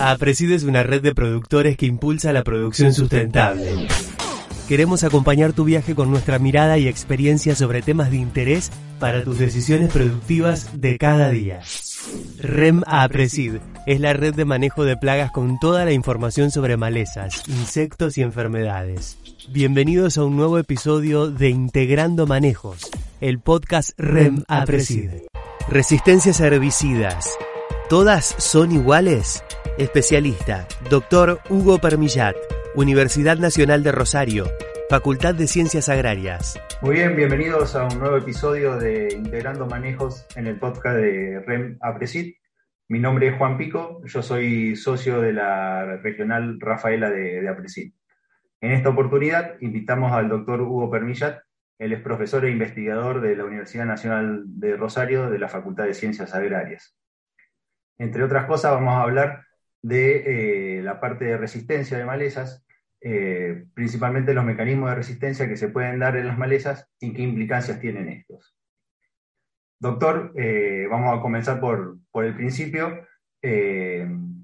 APRESID es una red de productores que impulsa la producción sustentable. Queremos acompañar tu viaje con nuestra mirada y experiencia sobre temas de interés para tus decisiones productivas de cada día. REM APRESID es la red de manejo de plagas con toda la información sobre malezas, insectos y enfermedades. Bienvenidos a un nuevo episodio de Integrando Manejos, el podcast REM APRESID. Resistencias a herbicidas. ¿Todas son iguales? Especialista, doctor Hugo Permillat, Universidad Nacional de Rosario, Facultad de Ciencias Agrarias. Muy bien, bienvenidos a un nuevo episodio de Integrando Manejos en el podcast de REM APRESID. Mi nombre es Juan Pico, yo soy socio de la regional Rafaela de, de APRESID. En esta oportunidad invitamos al doctor Hugo Permillat, él es profesor e investigador de la Universidad Nacional de Rosario de la Facultad de Ciencias Agrarias. Entre otras cosas, vamos a hablar de eh, la parte de resistencia de malezas, eh, principalmente los mecanismos de resistencia que se pueden dar en las malezas y qué implicancias tienen estos. Doctor, eh, vamos a comenzar por, por el principio.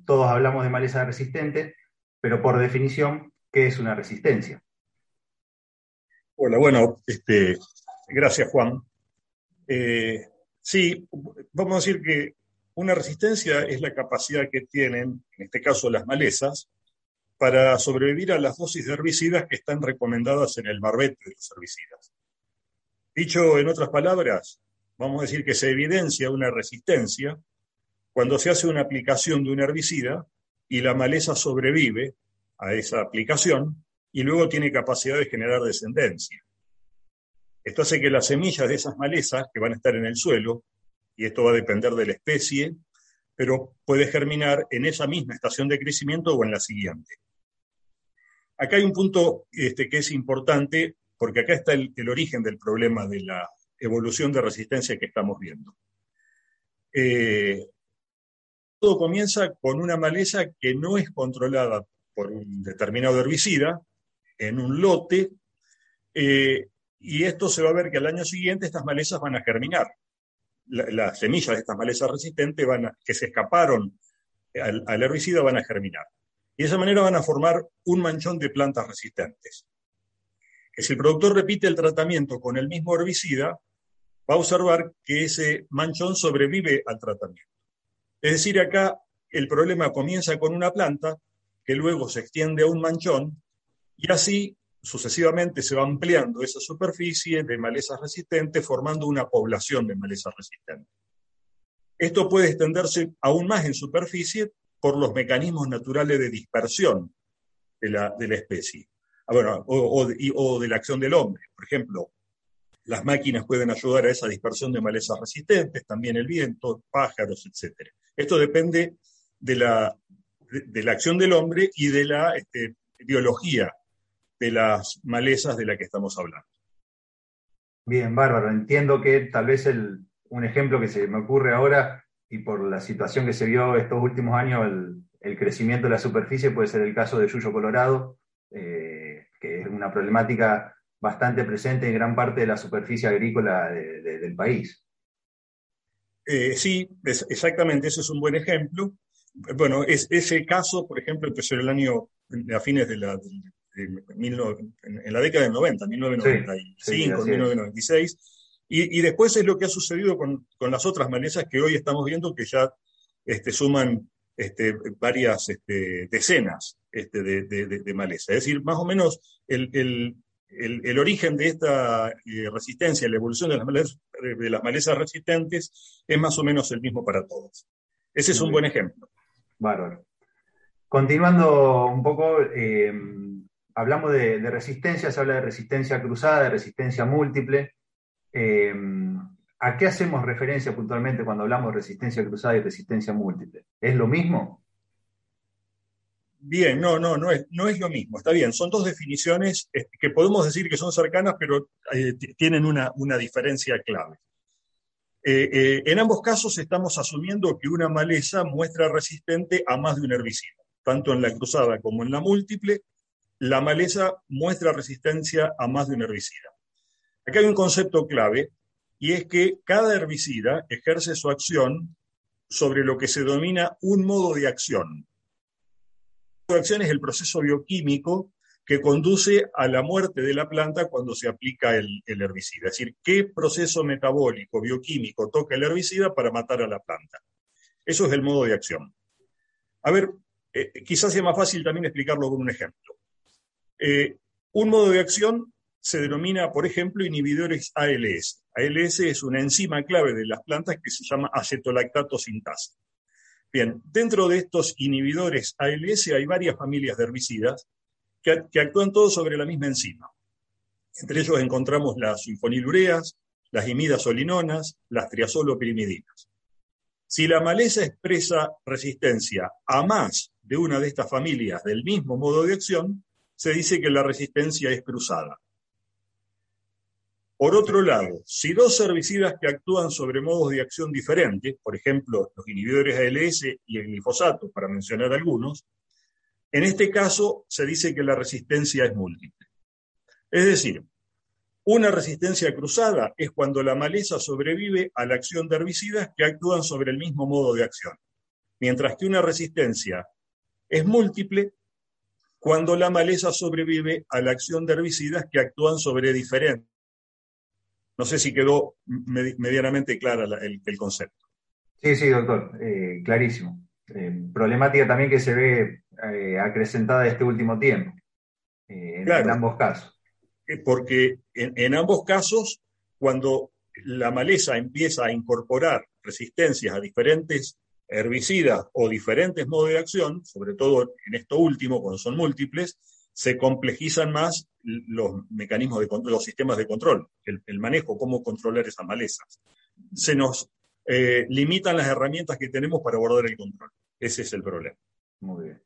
todos hablamos de maleza resistente, pero por definición, ¿qué es una resistencia? Hola, bueno, este, gracias Juan. sí, vamos a decir que una resistencia es la capacidad que tienen, en este caso las malezas, para sobrevivir a las dosis de herbicidas que están recomendadas en el marbete de los herbicidas. Dicho en otras palabras, vamos a decir que se evidencia una resistencia cuando se hace una aplicación de un herbicida y la maleza sobrevive a esa aplicación y luego tiene capacidad de generar descendencia. Esto hace que las semillas de esas malezas que van a estar en el suelo y esto va a depender de la especie, pero puede germinar en esa misma estación de crecimiento o en la siguiente. Acá hay un punto este, que es importante, porque acá está el, origen del problema de la evolución de resistencia que estamos viendo. Eh, todo comienza con una maleza que no es controlada por un determinado herbicida en un lote, eh, y esto se va a ver que al año siguiente estas malezas van a germinar las semillas de estas malezas resistentes van que se escaparon al, herbicida van a germinar. Y de esa manera van a formar un manchón de plantas resistentes. Si el productor repite el tratamiento con el mismo herbicida, va a observar que ese manchón sobrevive al tratamiento. Es decir, acá el problema comienza con una planta que luego se extiende a un manchón y así sucesivamente se va ampliando esa superficie de malezas resistentes, formando una población de malezas resistentes. Esto puede extenderse aún más en superficie por los mecanismos naturales de dispersión de la, especie, ah, o de la acción del hombre. Por ejemplo, las máquinas pueden ayudar a esa dispersión de malezas resistentes, también el viento, pájaros, etc. Esto depende de la, de, la acción del hombre y de la este, biología de las malezas de la que estamos hablando. Bien, bárbaro. Entiendo que tal vez un ejemplo que se me ocurre ahora y por la situación que se vio estos últimos años, el, crecimiento de la superficie puede ser el caso de Yuyo Colorado, eh, que es una problemática bastante presente en gran parte de la superficie agrícola del país. Eh, sí, exactamente, ese es un buen ejemplo. Bueno, es, ese caso, por ejemplo, empezó el año, a fines de la, en, la década del 90, 1995, 1996. Y, después es lo que ha sucedido con, las otras malezas que hoy estamos viendo que ya este, suman este, varias este, decenas este, de, de, malezas. Es decir, más o menos el, origen de esta eh, resistencia, la evolución de las, malezas, de las malezas resistentes es más o menos el mismo para todos. Ese es un buen ejemplo. Bárbaro. Continuando un poco, eh, hablamos de, resistencia, se habla de resistencia cruzada, de resistencia múltiple. Eh, ¿A qué hacemos referencia puntualmente cuando hablamos de resistencia cruzada y resistencia múltiple? ¿Es lo mismo? Bien, no, no, no es, lo mismo, está bien. Son dos definiciones eh, que podemos decir que son cercanas, pero eh, tienen una, diferencia clave. en ambos casos estamos asumiendo que una maleza muestra resistente a más de un herbicida, tanto en la cruzada como en la múltiple, la maleza muestra resistencia a más de un herbicida. Acá hay un concepto clave y es que cada herbicida ejerce su acción sobre lo que se denomina un modo de acción. de acción es el proceso bioquímico que conduce a la muerte de la planta cuando se aplica el, herbicida. Es decir, qué proceso metabólico, bioquímico toca el herbicida para matar a la planta. Eso es el modo de acción. A ver, eh, quizás sea más fácil también explicarlo con un ejemplo. Eh, un modo de acción se denomina, por ejemplo, inhibidores ALS. ALS es una enzima clave de las plantas que se llama acetolactato sintasa. Bien, dentro de estos inhibidores ALS hay varias familias de herbicidas que, actúan todos sobre la misma enzima. Entre ellos encontramos las sulfonilureas, las imidazolinonas, las triazolopirimidinas. Si la maleza expresa resistencia a más de una de estas familias del mismo modo de acción, se dice que la resistencia es cruzada. Por otro lado, si dos herbicidas que actúan sobre modos de acción diferentes, por ejemplo, los inhibidores ALS y el glifosato, para mencionar algunos, en este caso se dice que la resistencia es múltiple. Es decir, una resistencia cruzada es cuando la maleza sobrevive a la acción de herbicidas que actúan sobre el mismo modo de acción, mientras que una resistencia es múltiple cuando la maleza sobrevive a la acción de herbicidas que actúan sobre diferentes no sé si quedó medianamente clara el, concepto. Sí, sí, doctor, eh, clarísimo. Eh, problemática también que se ve eh, acrecentada este último tiempo, en, ambos casos. Porque en, ambos casos, cuando la maleza empieza a incorporar resistencias a diferentes herbicidas o diferentes modos de acción, sobre todo en esto último, cuando son múltiples, se complejizan más los mecanismos de control, los sistemas de control, el, manejo, cómo controlar esas malezas. Se nos eh, limitan las herramientas que tenemos para abordar el control. Ese es el problema. Muy bien.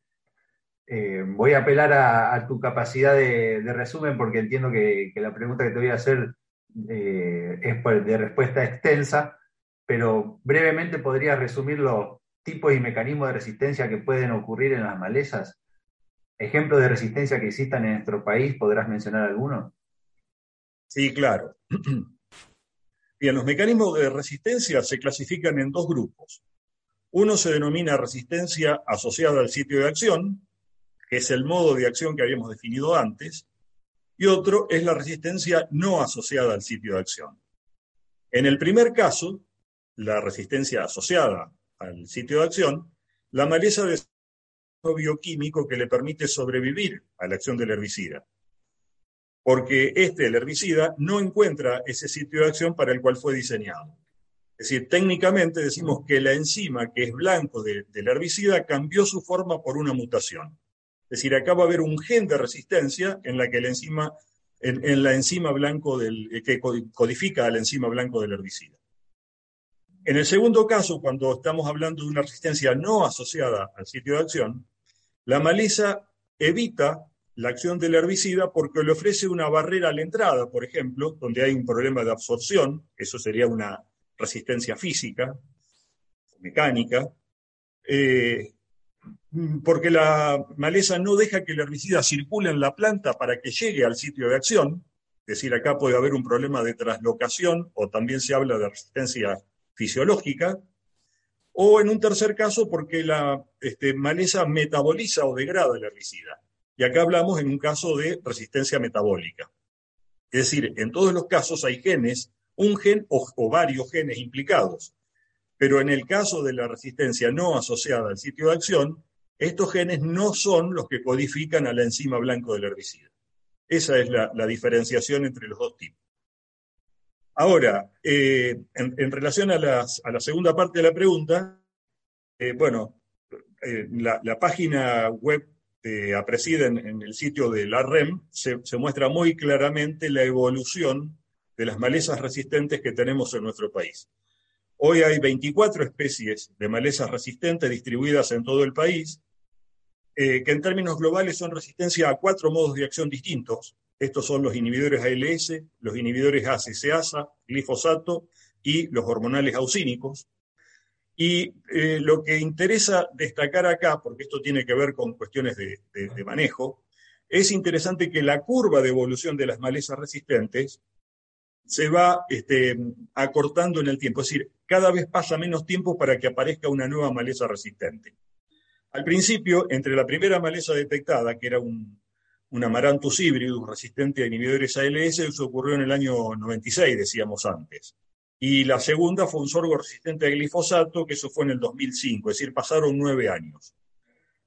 Eh, voy a apelar a, tu capacidad de, resumen porque entiendo que, la pregunta que te voy a hacer eh, es de respuesta extensa, pero brevemente podrías resumir los tipos y mecanismos de resistencia que pueden ocurrir en las malezas ejemplos de resistencia que existan en nuestro país, ¿podrás mencionar alguno? Sí, claro. Bien, los mecanismos de resistencia se clasifican en dos grupos. Uno se denomina resistencia asociada al sitio de acción, que es el modo de acción que habíamos definido antes, y otro es la resistencia no asociada al sitio de acción. En el primer caso, la resistencia asociada al sitio de acción, la maleza de bioquímico que le permite sobrevivir a la acción del herbicida. Porque este, el herbicida, no encuentra ese sitio de acción para el cual fue diseñado. Es decir, técnicamente decimos que la enzima que es blanco del herbicida cambió su forma por una mutación. Es decir, acá va a haber un gen de resistencia en la que la enzima, en, la enzima blanco del, eh, que codifica a la enzima blanco del herbicida. En el segundo caso, cuando estamos hablando de una resistencia no asociada al sitio de acción, la maleza evita la acción del herbicida porque le ofrece una barrera a la entrada, por ejemplo, donde hay un problema de absorción, eso sería una resistencia física, mecánica, eh, porque la maleza no deja que el herbicida circule en la planta para que llegue al sitio de acción, es decir, acá puede haber un problema de traslocación o también se habla de resistencia fisiológica, o en un tercer caso porque la este, maleza metaboliza o degrada el herbicida. Y acá hablamos en un caso de resistencia metabólica. Es decir, en todos los casos hay genes, un gen o, varios genes implicados. Pero en el caso de la resistencia no asociada al sitio de acción, estos genes no son los que codifican a la enzima blanco del herbicida. Esa es la diferenciación entre los dos tipos. Ahora, eh, en, relación a, la segunda parte de la pregunta, eh, bueno, eh, la, página web de APRESID en, el sitio de la REM se, muestra muy claramente la evolución de las malezas resistentes que tenemos en nuestro país. Hoy hay 24 especies de malezas resistentes distribuidas en todo el país, que en términos globales son resistencia a cuatro modos de acción distintos, estos son los inhibidores ALS, los inhibidores ACCASA, glifosato y los hormonales aucínicos. Y eh, lo que interesa destacar acá, porque esto tiene que ver con cuestiones de, manejo, es interesante que la curva de evolución de las malezas resistentes se va este, acortando en el tiempo. Es decir, cada vez pasa menos tiempo para que aparezca una nueva maleza resistente. Al principio, entre la primera maleza detectada, que era un, un Amaranthus híbrido resistente a inhibidores ALS, eso ocurrió en el año 96, decíamos antes. Y la segunda fue un sorgo resistente a glifosato, que eso fue en el 2005, es decir, pasaron nueve años.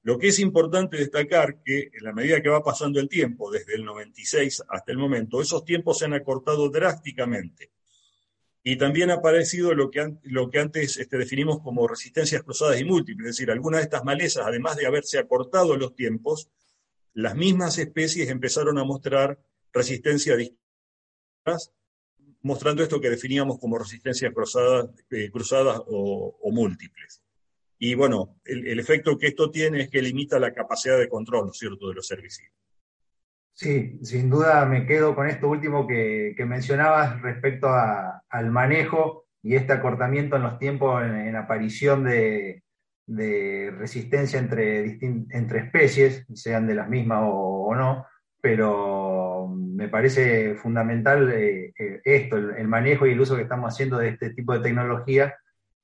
Lo que es importante destacar que en la medida que va pasando el tiempo, desde el 96 hasta el momento, esos tiempos se han acortado drásticamente. Y también ha aparecido lo que, lo que antes este, definimos como resistencias cruzadas y múltiples, es decir, algunas de estas malezas, además de haberse acortado los tiempos, las mismas especies empezaron a mostrar resistencia distintas, mostrando esto que definíamos como resistencias cruzadas, eh, cruzadas o, múltiples. Y bueno, el, efecto que esto tiene es que limita la capacidad de control, ¿no es cierto?, de los herbicidas. Sí, sin duda me quedo con esto último que, mencionabas respecto al manejo y este acortamiento en los tiempos en aparición de, de resistencia entre, entre especies, sean de las mismas o, no, pero me parece fundamental eh, eh, esto, el, manejo y el uso que estamos haciendo de este tipo de tecnología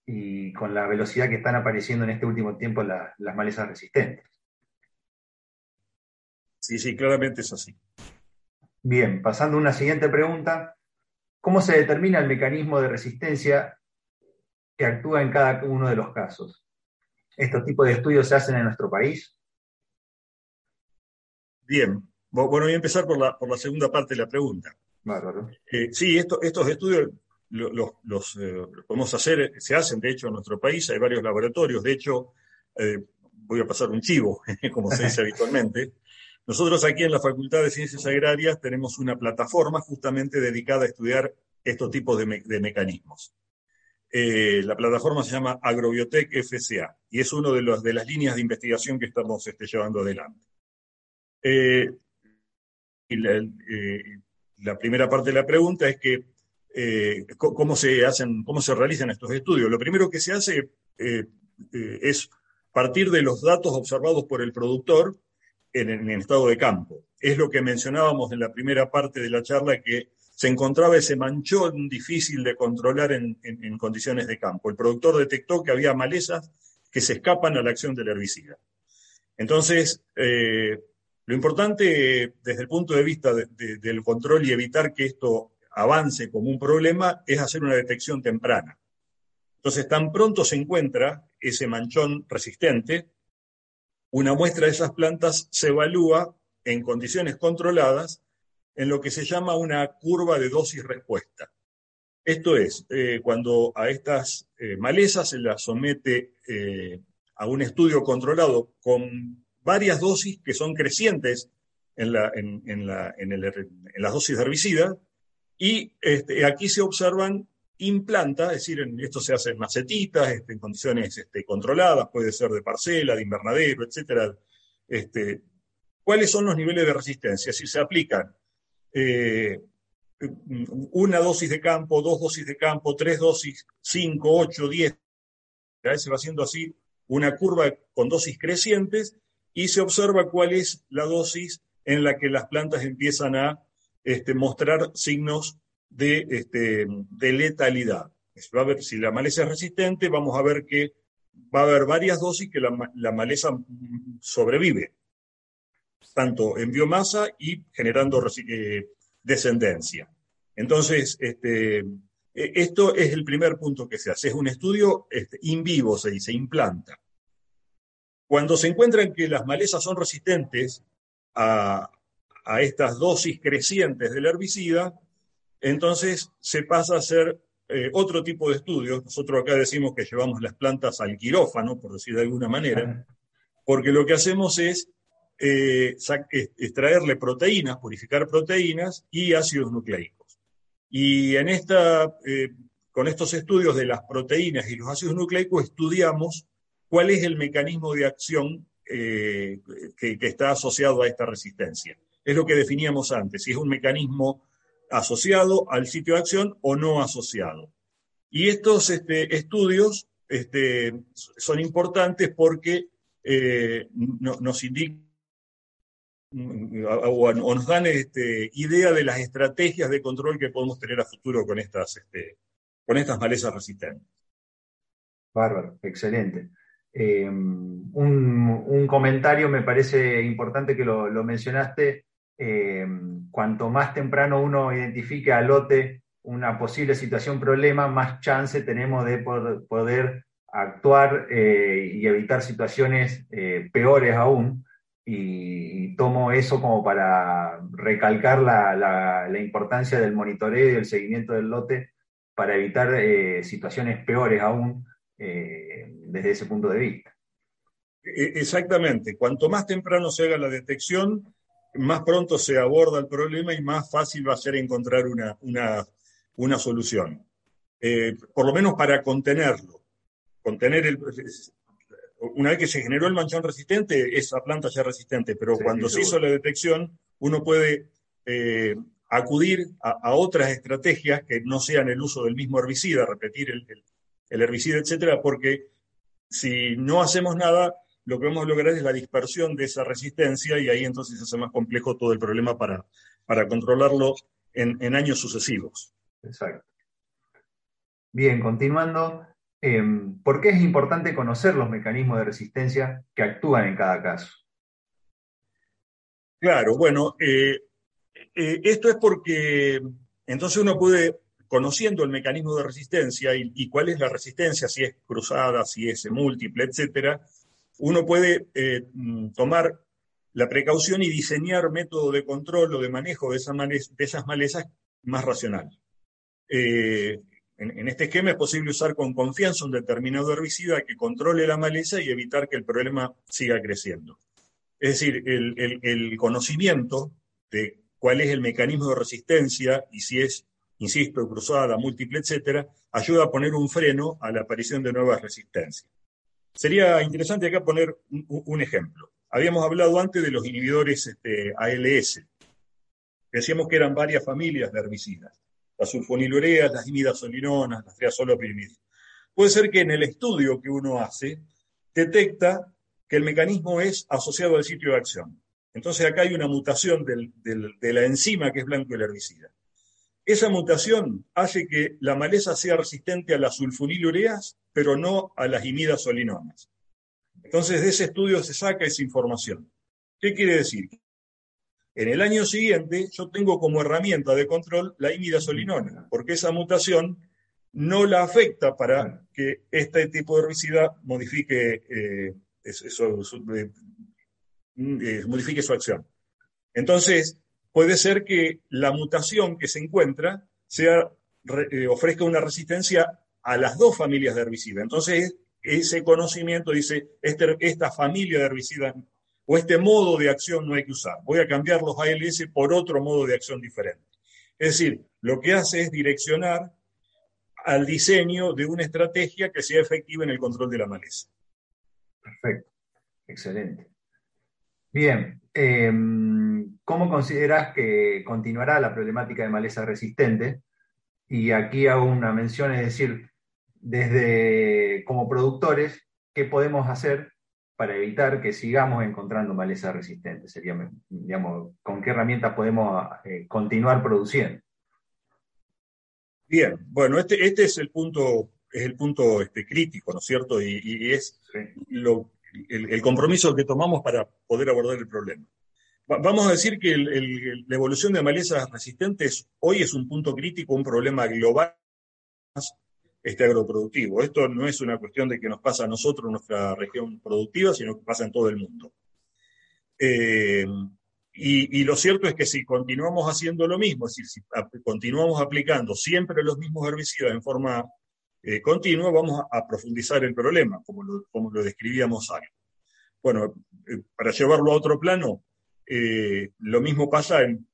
y con la velocidad que están apareciendo en este último tiempo las malezas resistentes. Sí, sí, claramente es así. Bien, pasando a una siguiente pregunta. ¿Cómo se determina el mecanismo de resistencia que actúa en cada uno de los casos? Estos tipos de estudios se hacen en nuestro país? Bien, bueno, voy a empezar por la, por la segunda parte de la pregunta. Eh, sí, estos estudios los, eh, podemos hacer, se hacen de hecho en nuestro país, hay varios laboratorios, de hecho, eh, voy a pasar un chivo, como se dice habitualmente. Nosotros aquí en la Facultad de Ciencias Agrarias tenemos una plataforma justamente dedicada a estudiar estos tipos de mecanismos. Eh, la plataforma se llama Agrobiotech FCA y es una de, las líneas de investigación que estamos este, llevando adelante. Eh, eh, la, primera parte de la pregunta es que cómo se hacen, cómo se realizan estos estudios. Lo primero que se hace es partir de los datos observados por el productor en, en estado de campo. Es lo que mencionábamos en la primera parte de la charla que se encontraba ese manchón difícil de controlar en, condiciones de campo. El productor detectó que había malezas que se escapan a la acción del herbicida. Entonces, eh, lo importante desde el punto de vista del control y evitar que esto avance como un problema es hacer una detección temprana. Entonces, tan pronto se encuentra ese manchón resistente, una muestra de esas plantas se evalúa en condiciones controladas en lo que se llama una curva de dosis-respuesta. Esto es, eh, cuando a estas eh, malezas se las somete eh, a un estudio controlado con varias dosis que son crecientes en, las dosis de herbicida, y este, aquí se observan implantas, es decir, esto se hace en macetitas, este, en condiciones este, controladas, puede ser de parcela, de invernadero, etc. ¿Cuáles son los niveles de resistencia? Si se aplican eh, una dosis de campo, dos dosis de campo, tres dosis, cinco, ocho, diez. Se va haciendo así una curva con dosis crecientes y se observa cuál es la dosis en la que las plantas empiezan a este, mostrar signos de, este, de letalidad. Va a ver, si la maleza es resistente, vamos a ver que va a haber varias dosis que la, la maleza sobrevive tanto en biomasa y generando eh, descendencia. Entonces, este, e, esto es el primer punto que se hace, es un estudio este, in vivo, se dice, implanta. Cuando se encuentran que las malezas son resistentes a, estas dosis crecientes del herbicida, entonces se pasa a hacer eh, otro tipo de estudios. Nosotros acá decimos que llevamos las plantas al quirófano, por decir de alguna manera, porque lo que hacemos es eh, extraerle proteínas, purificar proteínas y ácidos nucleicos. Y en esta, eh, con estos estudios de las proteínas y los ácidos nucleicos estudiamos cuál es el mecanismo de acción eh, que, está asociado a esta resistencia. Es lo que definíamos antes, si es un mecanismo asociado al sitio de acción o no asociado. Y estos este, estudios este, son importantes porque nos indican o, nos dan este, idea de las estrategias de control que podemos tener a futuro con estas, este, con estas malezas resistentes. Bárbaro, excelente. Em, un, comentario, me parece importante que lo, mencionaste. Eh, cuanto más temprano uno identifique al lote una posible situación problema, más chance tenemos de poder, actuar eh, y evitar situaciones peores aún. Y, tomo eso como para recalcar la, importancia del monitoreo y el seguimiento del lote para evitar situaciones peores aún desde ese punto de vista. E, exactamente. Cuanto más temprano se haga la detección, más pronto se aborda el problema y más fácil va a ser encontrar una, una, solución. Eh, por lo menos para contenerlo. Contener el, una vez que se generó el manchón resistente, esa planta ya es resistente, pero cuando se hizo la detección, uno puede eh, acudir a, otras estrategias que no sean el uso del mismo herbicida, repetir el, el herbicida, etcétera, porque si no hacemos nada, lo que vamos a lograr es la dispersión de esa resistencia y ahí entonces se hace más complejo todo el problema para, para controlarlo en, años sucesivos. Exacto. Bien, continuando, em, ¿por qué es importante conocer los mecanismos de resistencia que actúan en cada caso? Claro, bueno, eh, eh, esto es porque entonces uno puede conociendo el mecanismo de resistencia y, cuál es la resistencia, si es cruzada, si es múltiple, etcétera, uno puede eh, mm, tomar la precaución y diseñar método de control o de manejo de, esas malezas más racional. Eh, en, este esquema es posible usar con confianza un determinado herbicida que controle la maleza y evitar que el problema siga creciendo. Es decir, el conocimiento de cuál es el mecanismo de resistencia y si es insisto, cruzada, múltiple, etcétera, ayuda a poner un freno a la aparición de nuevas resistencias. Sería interesante acá poner un, ejemplo. Habíamos hablado antes de los inhibidores este, ALS. Decíamos que eran varias familias de herbicidas. Las sulfonilureas, las imidazolinonas, las triazolopirimidas. Puede ser que en el estudio que uno hace detecta que el mecanismo es asociado al sitio de acción. Entonces acá hay una mutación de la enzima que es blanco el herbicida. Esa mutación hace que la maleza sea resistente a las sulfonilureas, pero no a las imidazolinonas. Entonces, de ese estudio se saca esa información. ¿Qué quiere decir? En el año siguiente, yo tengo como herramienta de control la imidazolinona, porque esa mutación no la afecta para que este tipo de herbicida modifique, eh, eh, modifique su acción. Entonces, puede ser que la mutación que se encuentra sea, eh, ofrezca una resistencia a las dos familias de herbicidas. Entonces, ese conocimiento dice, este, esta familia de herbicidas o este modo de acción no hay que usar. Voy a cambiar los ALS por otro modo de acción diferente. Es decir, lo que hace es direccionar al diseño de una estrategia que sea efectiva en el control de la maleza. Perfecto, excelente. Bien, em, ¿cómo consideras que continuará la problemática de maleza resistente? Y aquí hago una mención, es decir, desde como productores, ¿qué podemos hacer para evitar que sigamos encontrando maleza resistente? Sería, digamos, ¿con qué herramientas podemos eh, continuar produciendo? Bien, bueno, este, este es el punto, es el punto este, crítico, ¿no es cierto? Y, es lo el, compromiso que tomamos para poder abordar el problema. vamos a decir que la evolución de malezas resistentes hoy es un punto crítico, un problema global este agroproductivo. Esto no es una cuestión de que nos pasa a nosotros en nuestra región productiva, sino que pasa en todo el mundo. Eh, y, lo cierto es que si continuamos haciendo lo mismo, es decir, si continuamos aplicando siempre los mismos herbicidas en forma eh, continua, vamos a, profundizar el problema, como lo, como lo describíamos antes. Bueno, eh, para llevarlo a otro plano, lo mismo pasa en,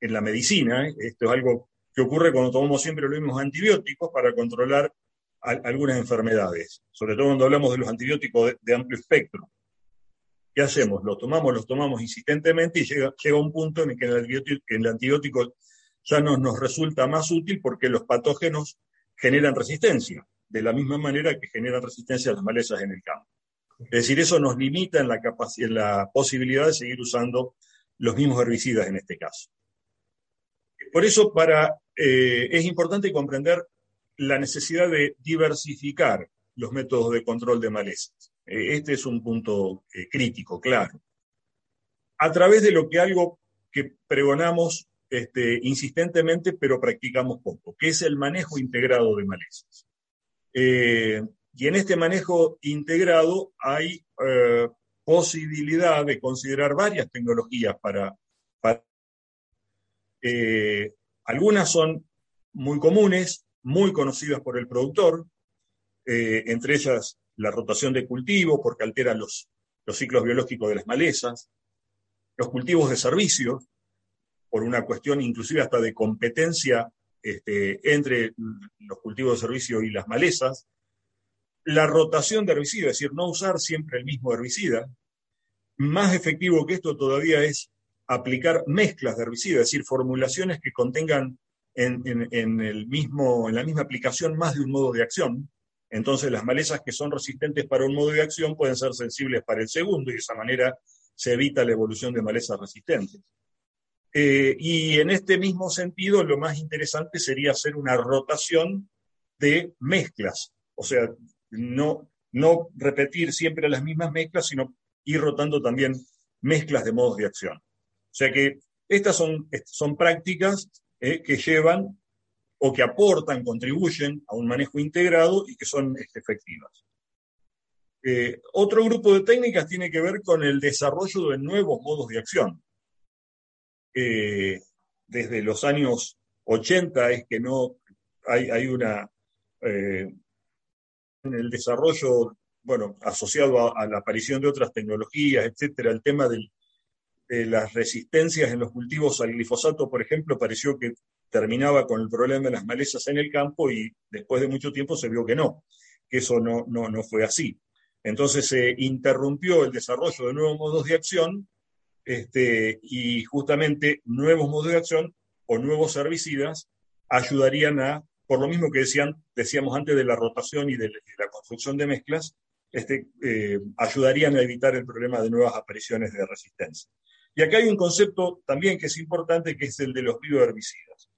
la medicina. Esto es algo que ocurre cuando tomamos siempre los mismos antibióticos para controlar algunas enfermedades, sobre todo cuando hablamos de los antibióticos de, amplio espectro. ¿Qué hacemos? Los tomamos, los tomamos insistentemente y llega, llega un punto en el que el antibiótico, el antibiótico ya no nos resulta más útil porque los patógenos generan resistencia, de la misma manera que generan resistencia a las malezas en el campo. Es decir, eso nos limita en la, capacidad, la posibilidad de seguir usando los mismos herbicidas en este caso. Por eso para, eh, es importante comprender la necesidad de diversificar los métodos de control de malezas. Eh, este es un punto eh, crítico, claro. A través de lo que algo que pregonamos este, insistentemente, pero practicamos poco, que es el manejo integrado de malezas. Eh, y en este manejo integrado hay posibilidad de considerar varias tecnologías para... para algunas son muy comunes, muy conocidas por el productor, entre ellas la rotación de cultivos, porque altera los, los ciclos biológicos de las malezas, los cultivos de servicio, por una cuestión inclusive hasta de competencia este, entre los cultivos de servicio y las malezas, la rotación de herbicida, es decir, no usar siempre el mismo herbicida. Más efectivo que esto todavía es aplicar mezclas de herbicida, es decir, formulaciones que contengan en, el mismo, en la misma aplicación más de un modo de acción. Entonces las malezas que son resistentes para un modo de acción pueden ser sensibles para el segundo y de esa manera se evita la evolución de malezas resistentes. Eh, y en este mismo sentido, lo más interesante sería hacer una rotación de mezclas, o sea, no repetir siempre las mismas mezclas, sino ir rotando también mezclas de modos de acción. O sea que estas son, son prácticas eh, que llevan o que aportan, contribuyen a un manejo integrado y que son este, efectivas. Eh, otro grupo de técnicas tiene que ver con el desarrollo de nuevos modos de acción. Eh, desde los años 80 es que no hay, hay una en el desarrollo, bueno, asociado a, la aparición de otras tecnologías, etcétera, el tema de las resistencias en los cultivos al glifosato, por ejemplo, pareció que terminaba con el problema de las malezas en el campo y después de mucho tiempo se vio que no, que eso no, no, no fue así. Entonces se interrumpió el desarrollo de nuevos modos de acción este, y justamente nuevos modos de acción o nuevos herbicidas ayudarían a, por lo mismo que decían, decíamos antes de la rotación y de, la construcción de mezclas, este, eh, ayudarían a evitar el problema de nuevas apariciones de resistencia. Y acá hay un concepto también que es importante, que es el de los bioherbicidas.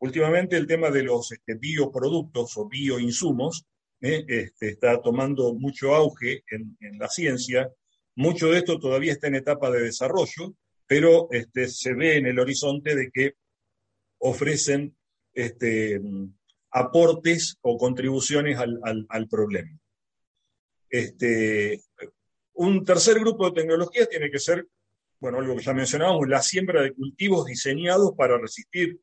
Últimamente el tema de los este, bioproductos o bioinsumos eh, este, está tomando mucho auge en, la ciencia. Mucho de esto todavía está en etapa de desarrollo, pero este, se ve en el horizonte de que ofrecen aportes o contribuciones al, problema. Este, un tercer grupo de tecnologías tiene que ser, bueno, algo que ya mencionábamos, la siembra de cultivos diseñados para resistir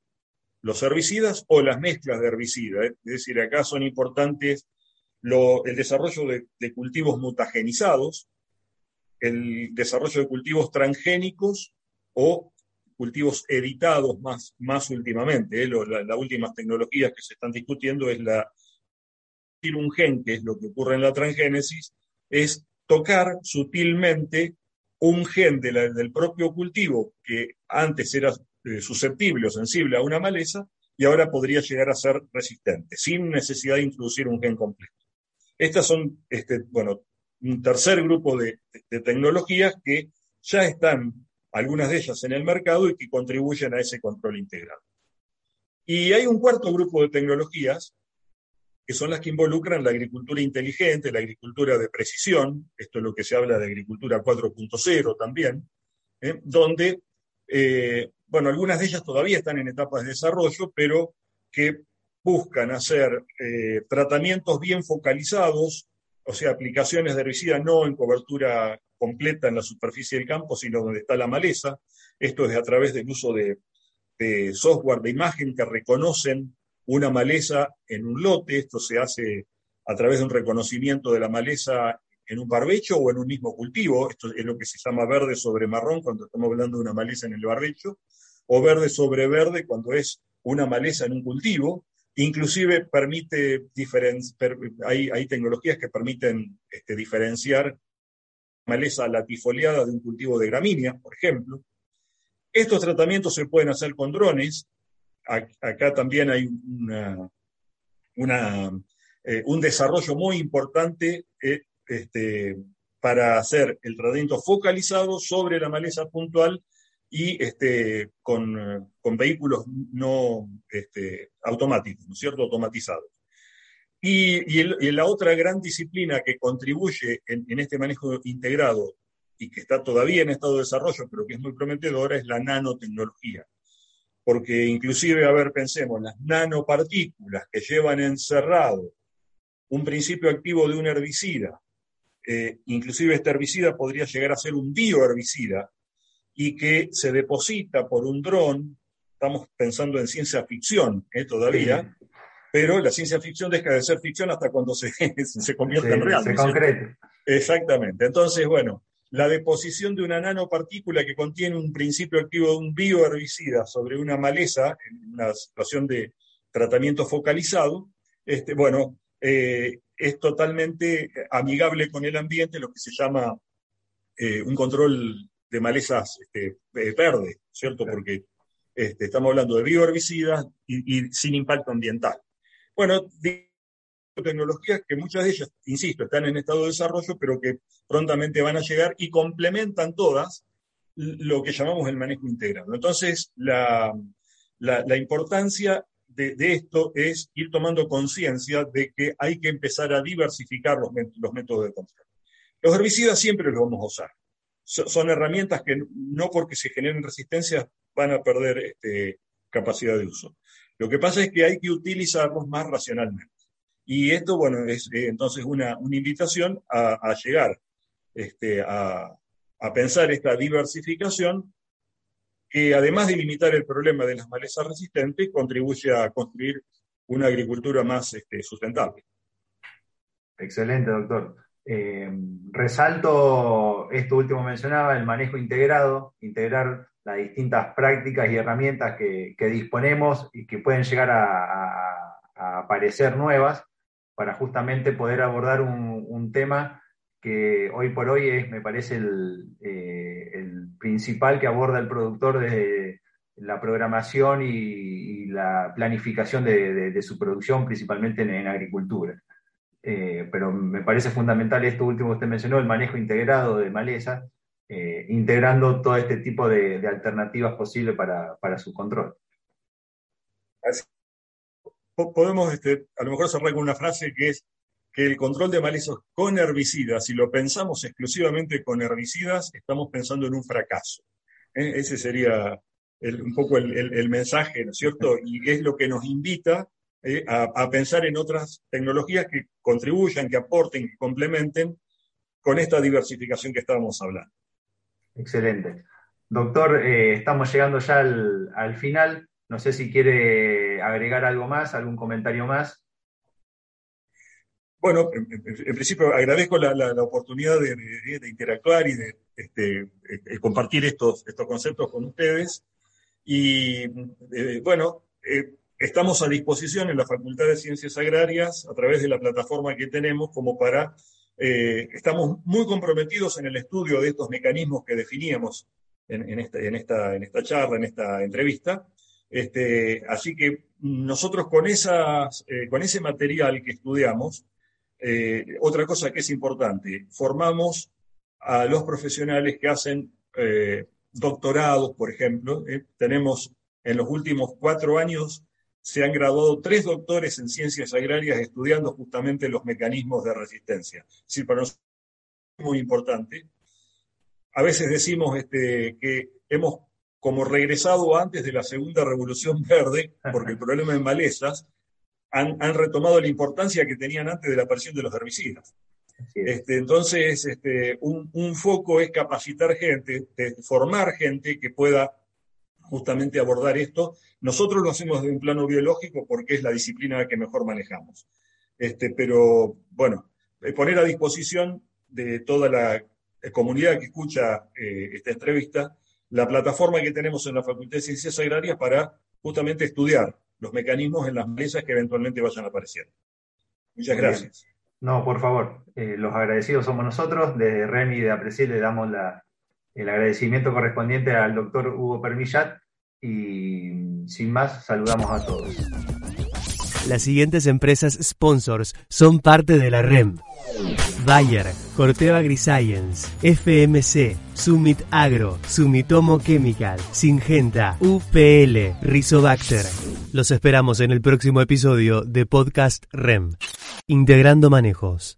los herbicidas o las mezclas de herbicidas. Es decir, acá son importantes el desarrollo de, cultivos mutagenizados, el desarrollo de cultivos transgénicos o cultivos editados más, más últimamente. ¿eh? Las últimas tecnologías que se están discutiendo es la un gen, que es lo que ocurre en la transgénesis, es tocar sutilmente un gen del propio cultivo que antes era eh, susceptible o sensible a una maleza y ahora podría llegar a ser resistente, sin necesidad de introducir un gen completo. Estas son, este, bueno, un tercer grupo de, tecnologías que ya están, algunas de ellas en el mercado y que contribuyen a ese control integral. Y hay un cuarto grupo de tecnologías que son las que involucran la agricultura inteligente, la agricultura de precisión, esto es lo que se habla de agricultura 4.0 también, ¿eh? donde eh, bueno, algunas de ellas todavía están en etapas de desarrollo, pero que buscan hacer eh, tratamientos bien focalizados, o sea, aplicaciones de herbicida no en cobertura completa en la superficie del campo, sino donde está la maleza. Esto es a través del uso de, software de imagen que reconocen una maleza en un lote. Esto se hace a través de un reconocimiento de la maleza en un barbecho o en un mismo cultivo. Esto es lo que se llama verde sobre marrón cuando estamos hablando de una maleza en el barbecho, o verde sobre verde cuando es una maleza en un cultivo. Inclusive permite hay, tecnologías que permiten este, diferenciar maleza latifoliada de un cultivo de gramínea, por ejemplo. Estos tratamientos se pueden hacer con drones. Acá también hay eh, un desarrollo muy importante eh, este, para hacer el tratamiento focalizado sobre la maleza puntual y este, con, vehículos no este, automáticos, ¿no es cierto? Automatizados. Y, la otra gran disciplina que contribuye en, este manejo integrado y que está todavía en estado de desarrollo, pero que es muy prometedora, es la nanotecnología. Porque inclusive, a ver, pensemos, las nanopartículas que llevan encerrado un principio activo de un herbicida, eh, inclusive este herbicida podría llegar a ser un bioherbicida, y que se deposita por un dron, estamos pensando en ciencia ficción ¿eh? todavía, pero la ciencia ficción deja de ser ficción hasta cuando se, se convierte en real. Se concreta. Exactamente. Entonces, bueno, la deposición de una nanopartícula que contiene un principio activo de un bioherbicida sobre una maleza, en una situación de tratamiento focalizado, este, bueno, eh, es totalmente amigable con el ambiente, lo que se llama eh, un control de malezas este, eh, verde, ¿cierto? Porque este, estamos hablando de bioherbicidas y, y sin impacto ambiental. Bueno, tecnologías que muchas de ellas, insisto, están en estado de desarrollo, pero que prontamente van a llegar y complementan todas lo que llamamos el manejo integrado. Entonces, la, importancia de, esto es ir tomando conciencia de que hay que empezar a diversificar los, métodos de control. Los herbicidas siempre los vamos a usar. son herramientas que no porque se generen resistencias van a perder este, capacidad de uso. Lo que pasa es que hay que utilizarlos más racionalmente. Y esto, bueno, es eh, entonces una, invitación a, llegar este, a, pensar esta diversificación que además de limitar el problema de las malezas resistentes, contribuye a construir una agricultura más este, sustentable. Excelente, doctor. Eh, resalto esto último mencionaba, el manejo integrado, integrar las distintas prácticas y herramientas que, disponemos y que pueden llegar a, aparecer nuevas para justamente poder abordar un, tema que hoy por hoy es, me parece, eh, el, principal que aborda el productor desde la programación y, la planificación de, su producción, principalmente en, agricultura. Eh, pero me parece fundamental esto último que usted mencionó, el manejo integrado de maleza, eh, integrando todo este tipo de, alternativas posibles para, su control. Podemos este, a lo mejor cerrar con una frase que es que el control de malezas con herbicidas, si lo pensamos exclusivamente con herbicidas, estamos pensando en un fracaso. ¿eh? Ese sería un poco el, mensaje, ¿no es cierto? Y es lo que nos invita ¿eh? a, a, pensar en otras tecnologías que contribuyan, que aporten, que complementen con esta diversificación que estábamos hablando. Excelente. Doctor, eh, estamos llegando ya al, final. No sé si quiere agregar algo más, algún comentario más. Bueno, en, principio agradezco la, oportunidad de, interactuar y de este, compartir estos, estos conceptos con ustedes. Y eh, bueno, eh, estamos a disposición en la Facultad de Ciencias Agrarias a través de la plataforma que tenemos como para eh, estamos muy comprometidos en el estudio de estos mecanismos que definíamos en, esta, charla, en esta entrevista. Este, así que nosotros con, esas, eh, con ese material que estudiamos, eh, otra cosa que es importante, formamos a los profesionales que hacen doctorados, por ejemplo. tenemos en los últimos cuatro años se han graduado tres doctores en ciencias agrarias estudiando justamente los mecanismos de resistencia. Es para nosotros es muy importante. A veces decimos este, que hemos como regresado antes de la segunda revolución verde, porque el problema de malezas, han, retomado la importancia que tenían antes de la aparición de los herbicidas. Este, entonces, este, un, un, foco es capacitar gente, formar gente que pueda justamente abordar esto. Nosotros lo hacemos de un plano biológico porque es la disciplina que mejor manejamos. Este, pero bueno, eh, poner a disposición de toda la comunidad que escucha eh, esta entrevista la plataforma que tenemos en la Facultad de Ciencias Agrarias para justamente estudiar los mecanismos en las mesas que eventualmente vayan a aparecer. Muchas gracias. No, por favor, los agradecidos somos nosotros. Desde REMI de Apreciar le damos la, el agradecimiento correspondiente al doctor Hugo Permillat y sin más saludamos a todos. Las siguientes empresas sponsors son parte de la REM. Bayer, Corteva Agriscience, FMC, Summit Agro, Sumitomo Chemical, Singenta, UPL, Rizobacter. Los esperamos en el próximo episodio de Podcast REM. Integrando Manejos.